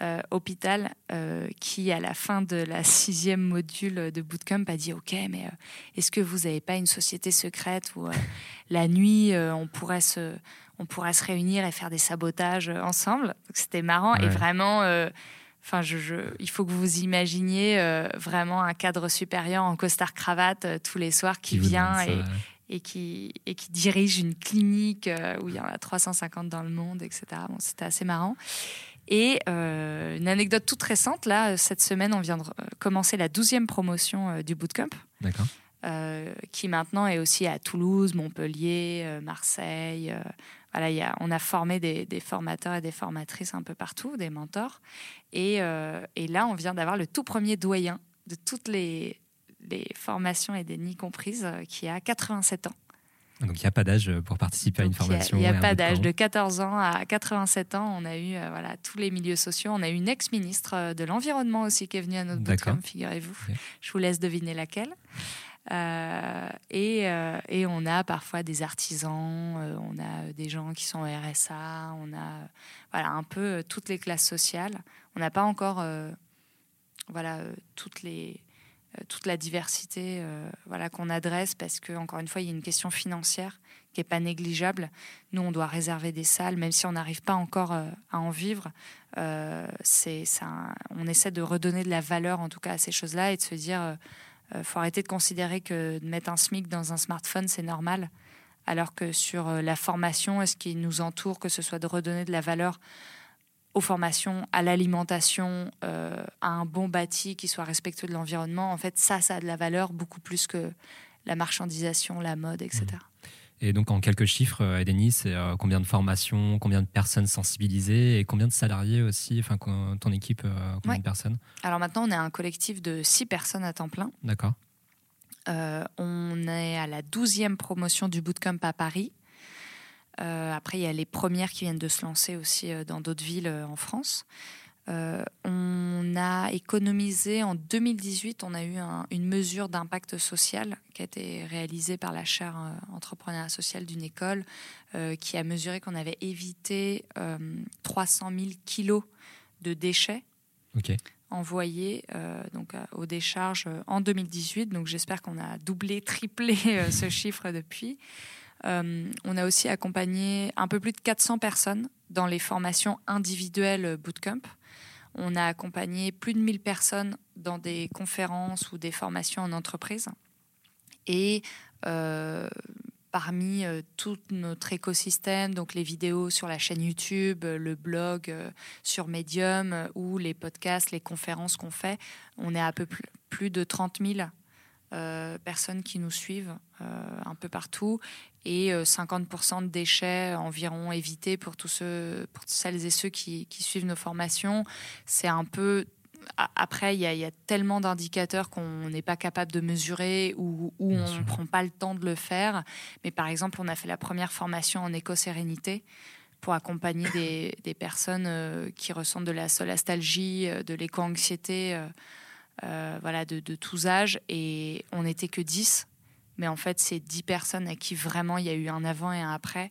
euh, hôpital euh, qui, à la fin de la sixième module de bootcamp, a dit Ok, mais euh, est-ce que vous n'avez pas une société secrète où la nuit on pourrait se on pourrait se réunir et faire des sabotages ensemble? C'était marrant et vraiment. Enfin, je, il faut que vous imaginiez vraiment un cadre supérieur en costard cravate tous les soirs qui, vient et, et qui, et qui dirige une clinique où il y en a 350 dans le monde, etc. Bon, c'était assez marrant. Et euh, une anecdote toute récente, là, cette semaine, on vient de euh, commencer la 12e promotion euh, du bootcamp. D'accord. qui maintenant est aussi à Toulouse, Montpellier, Marseille. voilà, y a, on a formé des, des, formateurs et des formatrices un peu partout, des mentors. Et, et là, on vient d'avoir le tout premier doyen de toutes les, les formations et des nids comprises, qui a 87 ans. Donc il n'y a pas d'âge pour participer à une formation. Il n'y a, pas d'âge. De 14 ans à 87 ans, on a eu euh, voilà, tous les milieux sociaux. On a eu une ex-ministre euh, de l'Environnement aussi qui est venue à notre bootcamp, figurez-vous. Je vous laisse deviner laquelle. Euh, et, et, on a parfois des artisans, on a des gens qui sont au RSA, on a voilà, un peu toutes les classes sociales. On n'a pas encore voilà, toutes les toute la diversité voilà, qu'on adresse parce que, encore une fois, il y a une question financière qui n'est pas négligeable. Nous, on doit réserver des salles, même si on n'arrive pas encore à en vivre. c'est ça, on essaie de redonner de la valeur, en tout cas, à ces choses-là et de se dire faut arrêter de considérer que de mettre un SMIC dans un smartphone, c'est normal alors que sur la formation, est-ce qui nous entoure, que ce soit de redonner de la valeur aux formations, à l'alimentation, euh, à un bon bâti qui soit respectueux de l'environnement. En fait, ça, ça a de la valeur beaucoup plus que la marchandisation, la mode, etc. Mmh. Et donc, en quelques chiffres, euh, Denis, c'est euh, combien de formations, combien de personnes sensibilisées et combien de salariés aussi Enfin, ton équipe, combien de personnes? Alors maintenant, on est un collectif de six personnes à temps plein. D'accord. on est à la douzième promotion du Bootcamp à Paris. Euh, après, il y a les premières qui viennent de se lancer aussi euh, dans d'autres villes euh, en France. on a économisé en 2018, on a eu une mesure d'impact social qui a été réalisée par la chaire entrepreneuriat social d'une école qui a mesuré qu'on avait évité 300 000 kilos de déchets envoyés donc, aux décharges en 2018. Donc j'espère qu'on a doublé, triplé ce chiffre depuis. Euh, on a aussi accompagné un peu plus de 400 personnes dans les formations individuelles bootcamp. On a accompagné plus de 1000 personnes dans des conférences ou des formations en entreprise. Et euh, parmi euh, tout notre écosystème, donc les vidéos sur la chaîne YouTube, le blog sur Medium ou les podcasts, les conférences qu'on fait, on est à peu plus, plus de 30 000 personnes qui nous suivent un peu partout et 50% euh, de déchets environ évités pour tous ceux, pour celles et ceux qui, suivent nos formations. C'est un peu après, il y, a tellement d'indicateurs qu'on n'est pas capable de mesurer ou, on ne prend pas le temps de le faire. Mais par exemple, on a fait la première formation en éco-sérénité pour accompagner des, personnes euh, qui ressentent de la solastalgie, euh, de l'éco-anxiété, voilà, de, de, tous âges. Et on n'était que 10 mais en fait, c'est dix personnes à qui vraiment il y a eu un avant et un après.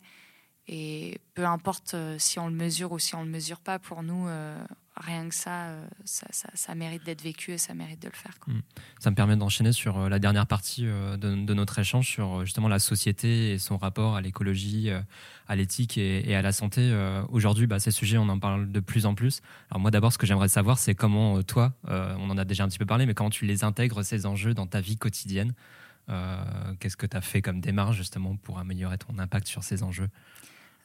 Et peu importe euh, si on le mesure ou si on ne le mesure pas, pour nous, euh, rien que euh, ça, ça, mérite d'être vécu et ça mérite de le faire. Mm. Ça me permet d'enchaîner sur la dernière partie de, notre échange sur justement la société et son rapport à l'écologie, à l'éthique et, à la santé. Aujourd'hui, bah, ces sujets, on en parle de plus en plus. Alors moi, d'abord, ce que j'aimerais savoir, c'est comment toi, on en a déjà un petit peu parlé, mais comment tu les intègres, ces enjeux, dans ta vie quotidienne? Qu'est-ce que tu as fait comme démarche justement pour améliorer ton impact sur ces enjeux?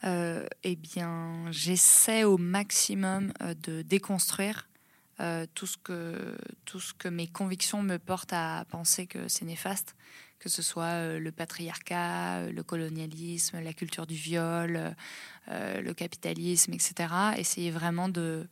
Eh bien, j'essaie au maximum euh, de déconstruire tout, ce que, tout ce que mes convictions me portent à penser que c'est néfaste, que ce soit le patriarcat, le colonialisme, la culture du viol, le capitalisme, etc. Essayer vraiment de,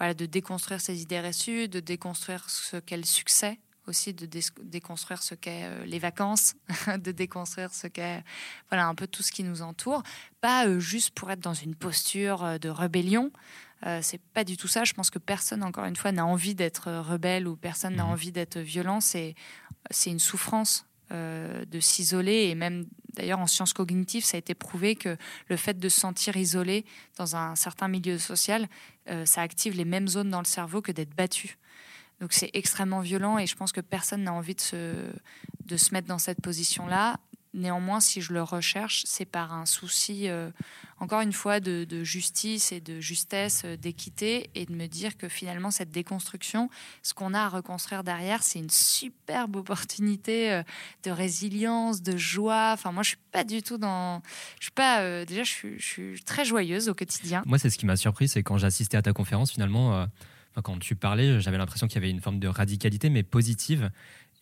de déconstruire ces idées reçues, de déconstruire ce qu'est le succès aussi de déconstruire ce qu'est euh, les vacances, de déconstruire ce qu'est voilà un peu tout ce qui nous entoure, pas euh, juste pour être dans une posture euh, de rébellion. c'est pas du tout ça. Je pense que personne, encore une fois, n'a envie d'être rebelle ou personne n'a mmh. envie d'être violent. C'est c'est une souffrance de s'isoler et même d'ailleurs en sciences cognitives, ça a été prouvé que le fait de se sentir isolé dans un certain milieu social, ça active les mêmes zones dans le cerveau que d'être battu. Donc c'est extrêmement violent et je pense que personne n'a envie de se, de se mettre dans cette position-là. Néanmoins, si je le recherche, c'est par un souci, euh, encore une fois, de, justice et de justesse, euh, d'équité, et de me dire que finalement, cette déconstruction, ce qu'on a à reconstruire derrière, c'est une superbe opportunité euh, de résilience, de joie. Enfin, moi, je suis pas du tout dans. Je suis pas. déjà, je suis, je suis, très joyeuse au quotidien. Moi, c'est ce qui m'a surpris, c'est quand j'ai assisté à ta conférence, finalement quand tu parlais, j'avais l'impression qu'il y avait une forme de radicalité, mais positive.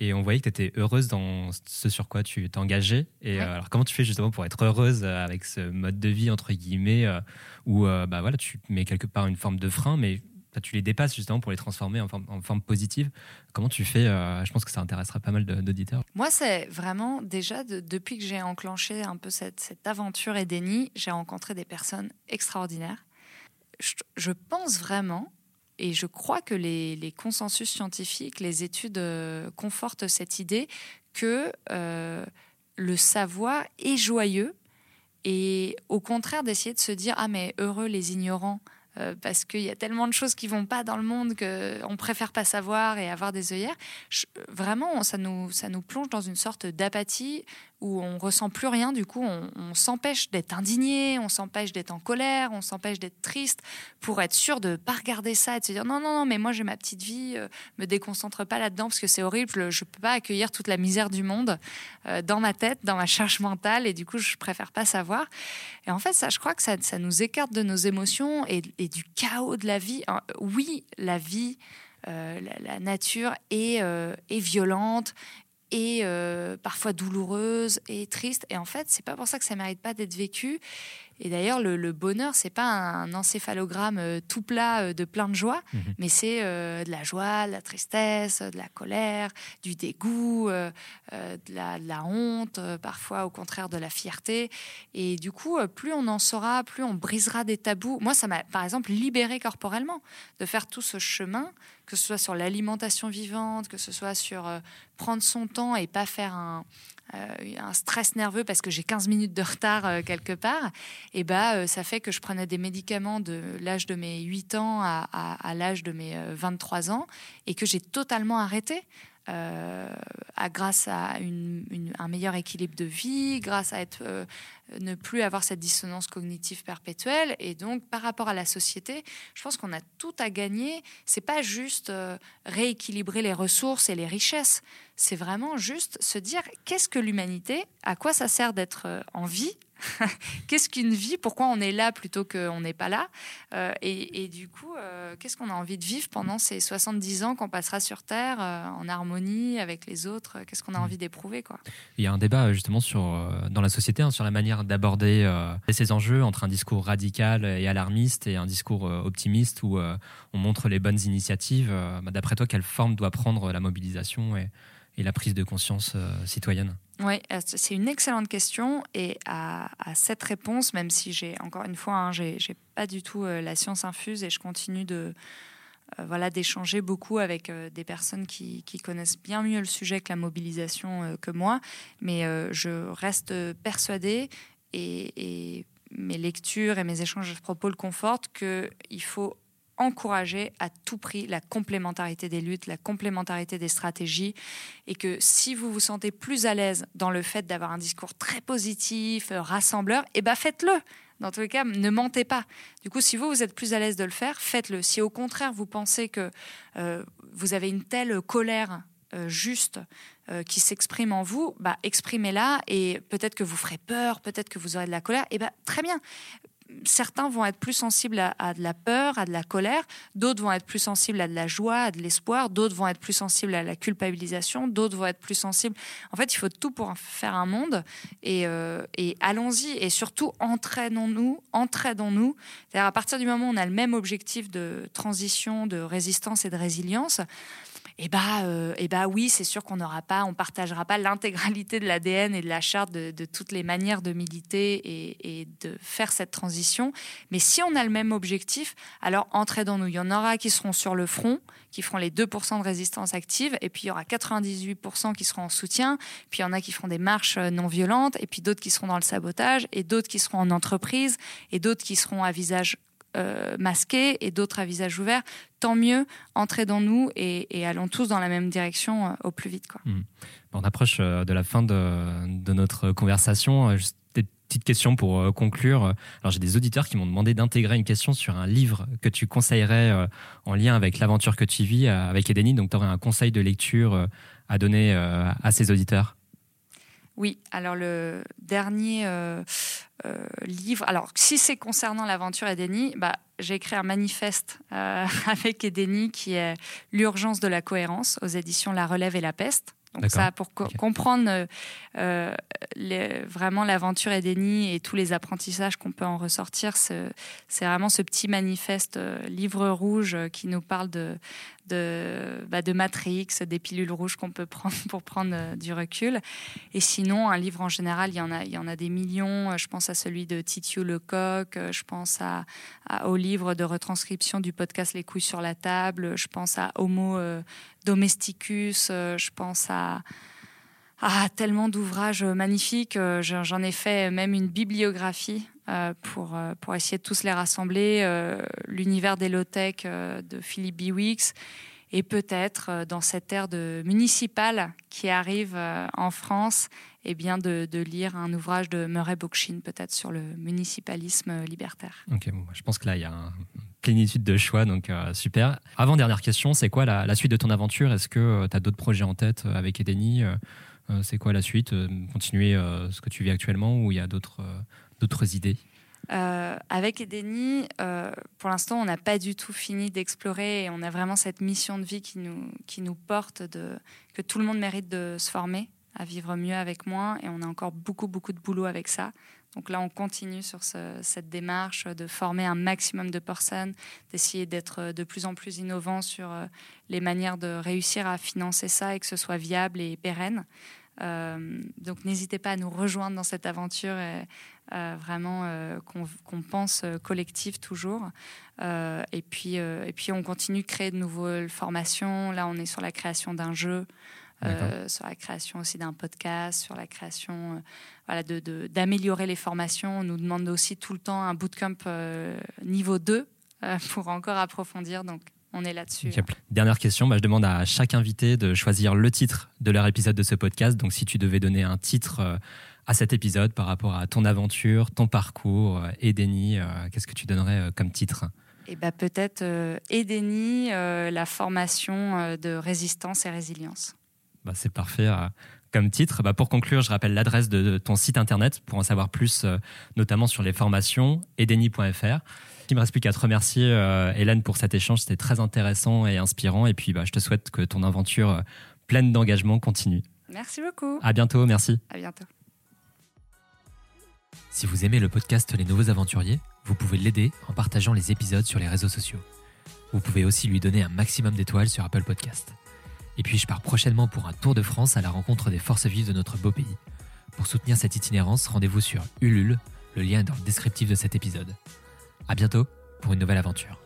Et on voyait que tu étais heureuse dans ce sur quoi tu t'engageais. Et euh, alors, comment tu fais justement pour être heureuse euh, avec ce mode de vie, entre guillemets, euh, où bah, voilà, tu mets quelque part une forme de frein, mais tu les dépasses justement pour les transformer en forme, en forme positive. Comment tu fais Je pense que ça intéressera pas mal d'auditeurs. Moi, c'est vraiment déjà depuis que j'ai enclenché un peu cette, cette aventure Edeni, j'ai rencontré des personnes extraordinaires. je pense vraiment et je crois que les, consensus scientifiques, les études euh, confortent cette idée que euh, le savoir est joyeux et au contraire d'essayer de se dire ah mais heureux les ignorants euh, parce qu'il y a tellement de choses qui vont pas dans le monde qu'on préfère pas savoir et avoir des œillères. vraiment, ça nous, ça nous plonge dans une sorte d'apathie où on ressent plus rien. Du coup, on, s'empêche d'être indigné, on s'empêche d'être en colère, on s'empêche d'être triste pour être sûr de pas regarder ça et de se dire non, non, non, mais moi j'ai ma petite vie, euh, me déconcentre pas là-dedans parce que c'est horrible, je, peux pas accueillir toute la misère du monde euh, dans ma tête, dans ma charge mentale et du coup, je préfère pas savoir. Et en fait, ça, je crois que ça, ça nous écarte de nos émotions et, du chaos de la vie. Oui, la vie. Euh, la, nature est, est violente, et euh, parfois douloureuse et triste. Et en fait, c'est pas pour ça que ça mérite pas d'être vécu. Et d'ailleurs, le, le, bonheur, c'est pas un encéphalogramme euh, tout plat euh, de plein de joie, mhm. mais c'est de la joie, de la tristesse, de la colère, du dégoût, de la, de, la, honte, parfois au contraire de la fierté. Et du coup, plus on en saura, plus on brisera des tabous. Moi, ça m'a, par exemple, libéré corporellement de faire tout ce chemin que ce soit sur l'alimentation vivante, que ce soit sur euh, prendre son temps et pas faire un, euh, un stress nerveux parce que j'ai 15 minutes de retard euh, quelque part, et bah, ça fait que je prenais des médicaments de l'âge de mes 8 ans à, à l'âge de mes 23 ans et que j'ai totalement arrêté. Euh, à, grâce à un meilleur équilibre de vie, grâce à être, euh, ne plus avoir cette dissonance cognitive perpétuelle. Et donc, par rapport à la société, je pense qu'on a tout à gagner. C'est pas juste euh, rééquilibrer les ressources et les richesses. C'est vraiment juste se dire qu'est-ce que l'humanité, à quoi ça sert d'être en vie qu'est-ce qu'une vie? Pourquoi on est là plutôt qu'on n'est pas là? Euh, et, du coup, euh, qu'est-ce qu'on a envie de vivre pendant ces 70 ans qu'on passera sur Terre euh, en harmonie avec les autres? Qu'est-ce qu'on a mm. envie d'éprouver quoi? Il y a un débat justement sur, dans la société hein, sur la manière d'aborder ces enjeux entre un discours radical et alarmiste et un discours optimiste où on montre les bonnes initiatives. Bah, d'après toi, quelle forme doit prendre la mobilisation et, et la prise de conscience citoyenne oui, euh, c'est une excellente question. Et à, cette réponse, même si j'ai, encore une fois, hein, j'ai pas du tout euh, la science infuse et je continue de. Euh, voilà, d'échanger beaucoup avec des personnes qui, connaissent bien mieux le sujet que la mobilisation que moi, mais je reste persuadée et, et, mes lectures et mes échanges à ce propos le confortent qu'il faut encourager à tout prix la complémentarité des luttes, la complémentarité des stratégies, et que si vous vous sentez plus à l'aise dans le fait d'avoir un discours très positif, euh, rassembleur, eh ben faites-le. Dans tous les cas, ne mentez pas. Du coup, si vous, vous êtes plus à l'aise de le faire, faites-le. Si au contraire, vous pensez que euh, vous avez une telle colère euh, juste qui s'exprime en vous, bah, exprimez-la et peut-être que vous ferez peur, peut-être que vous aurez de la colère, et ben très bien certains vont être plus sensibles à, de la peur, à de la colère, d'autres vont être plus sensibles à de la joie, à de l'espoir, d'autres vons être plus sensibles à la culpabilisation, d'autres vont être plus sensibles. En fait, il faut tout pour faire un monde et, euh, et allons-y et surtout entraînons-nous, entraînons-nous. C'est-à-dire à partir du moment où on a le même objectif de transition, de résistance et de résilience, eh bah, euh, eh bah oui, c'est sûr qu'on n'aura pas, on partagera pas l'intégralité de l'ADN et de la charte de, toutes les manières de militer et, de faire cette transition. Mais si on a le même objectif, alors entrez dans nous. Il y en aura qui seront sur le front, qui feront les 2% de résistance active, et puis il y aura 98% qui seront en soutien, puis il y en a qui feront des marches euh, non violentes, et puis d'autres qui seront dans le sabotage, et d'autres qui seront en entreprise, et d'autres qui seront à visage euh, masqués et d'autres à visage ouvert, tant mieux, entrez dans nous et, allons tous dans la même direction euh, au plus vite. Mmh. On approche euh, de la fin de, notre conversation. Juste des petites questions pour conclure. Alors j'ai des auditeurs qui m'ont demandé d'intégrer une question sur un livre que tu conseillerais en lien avec l'aventure que tu vis avec Edeni. Donc tu aurais un conseil de lecture à donner à ces auditeurs? Oui, alors le dernier euh, euh, livre, alors si c'est concernant l'aventure Edeni, bah, j'ai écrit un manifeste euh, avec Edeni qui est L'urgence de la cohérence aux éditions La Relève et la Peste. Donc ça, pour comprendre vraiment l'aventure Edeni et tous les apprentissages qu'on peut en ressortir, c'est vraiment ce petit manifeste livre rouge qui nous parle de, de, bah, de Matrix, des pilules rouges qu'on peut prendre pour prendre euh, du recul. Et sinon, un livre en général, il y en a, il y en a des millions. Je pense à celui de Titiou Lecoq, je pense à, au livre de retranscription du podcast Les couilles sur la table, je pense à Homo euh, Domesticus, euh, je pense à tellement d'ouvrages magnifiques. J'en ai fait même une bibliographie pour, pour essayer de tous les rassembler. L'univers des low-tech de Philippe Biwix et peut-être dans cette ère de municipale qui arrive en France, et bien de, lire un ouvrage de Murray Bookchin peut-être sur le municipalisme libertaire. Ok, je pense que là il y a une plénitude de choix, donc super. Avant dernière question, c'est quoi la, suite de ton aventure? Est-ce que tu as d'autres projets en tête avec Edeni? Euh, c'est quoi la suite? Euh, Continuer euh, ce que tu vis actuellement ou il y a d'autres d'autres idées? Avec Edeni, pour l'instant, on n'a pas du tout fini d'explorer et on a vraiment cette mission de vie qui nous, qui nous porte de, que tout le monde mérite de se former, à vivre mieux avec moins et on a encore beaucoup, beaucoup de boulot avec ça. Donc là, on continue sur cette démarche de former un maximum de personnes, d'essayer d'être de plus en plus innovant sur les manières de réussir à financer ça et que ce soit viable et pérenne. Euh, donc n'hésitez pas à nous rejoindre dans cette aventure et, euh, vraiment euh, qu'on pense collectif toujours. et, puis, et puis on continue de créer de nouvelles formations. Là, on est sur la création d'un jeu. Sur la création aussi d'un podcast, sur la création voilà, d'améliorer de, les formations. On nous demande aussi tout le temps un bootcamp niveau 2 pour encore approfondir. Donc on est là-dessus. Dernière question, bah, je demande à chaque invité de choisir le titre de leur épisode de ce podcast. Donc si tu devais donner un titre euh, à cet épisode par rapport à ton aventure, ton parcours, euh, Edeni, euh, qu'est-ce que tu donnerais comme titre? Et eh bah, Peut-être Edeni, la formation de résistance et résilience. Bah, c'est parfait comme titre. Bah, pour conclure, je rappelle l'adresse de ton site internet pour en savoir plus, notamment sur les formations, edeni.fr. Il me reste plus qu'à te remercier, euh, Hélène, pour cet échange. C'était très intéressant et inspirant. Et puis, bah, je te souhaite que ton aventure euh, pleine d'engagement continue. Merci beaucoup. À bientôt. Merci. À bientôt. Si vous aimez le podcast Les Nouveaux Aventuriers, vous pouvez l'aider en partageant les épisodes sur les réseaux sociaux. Vous pouvez aussi lui donner un maximum d'étoiles sur Apple Podcast. Et puis je pars prochainement pour un tour de France à la rencontre des forces vives de notre beau pays. Pour soutenir cette itinérance, rendez-vous sur Ulule, le lien est dans le descriptif de cet épisode. À bientôt pour une nouvelle aventure.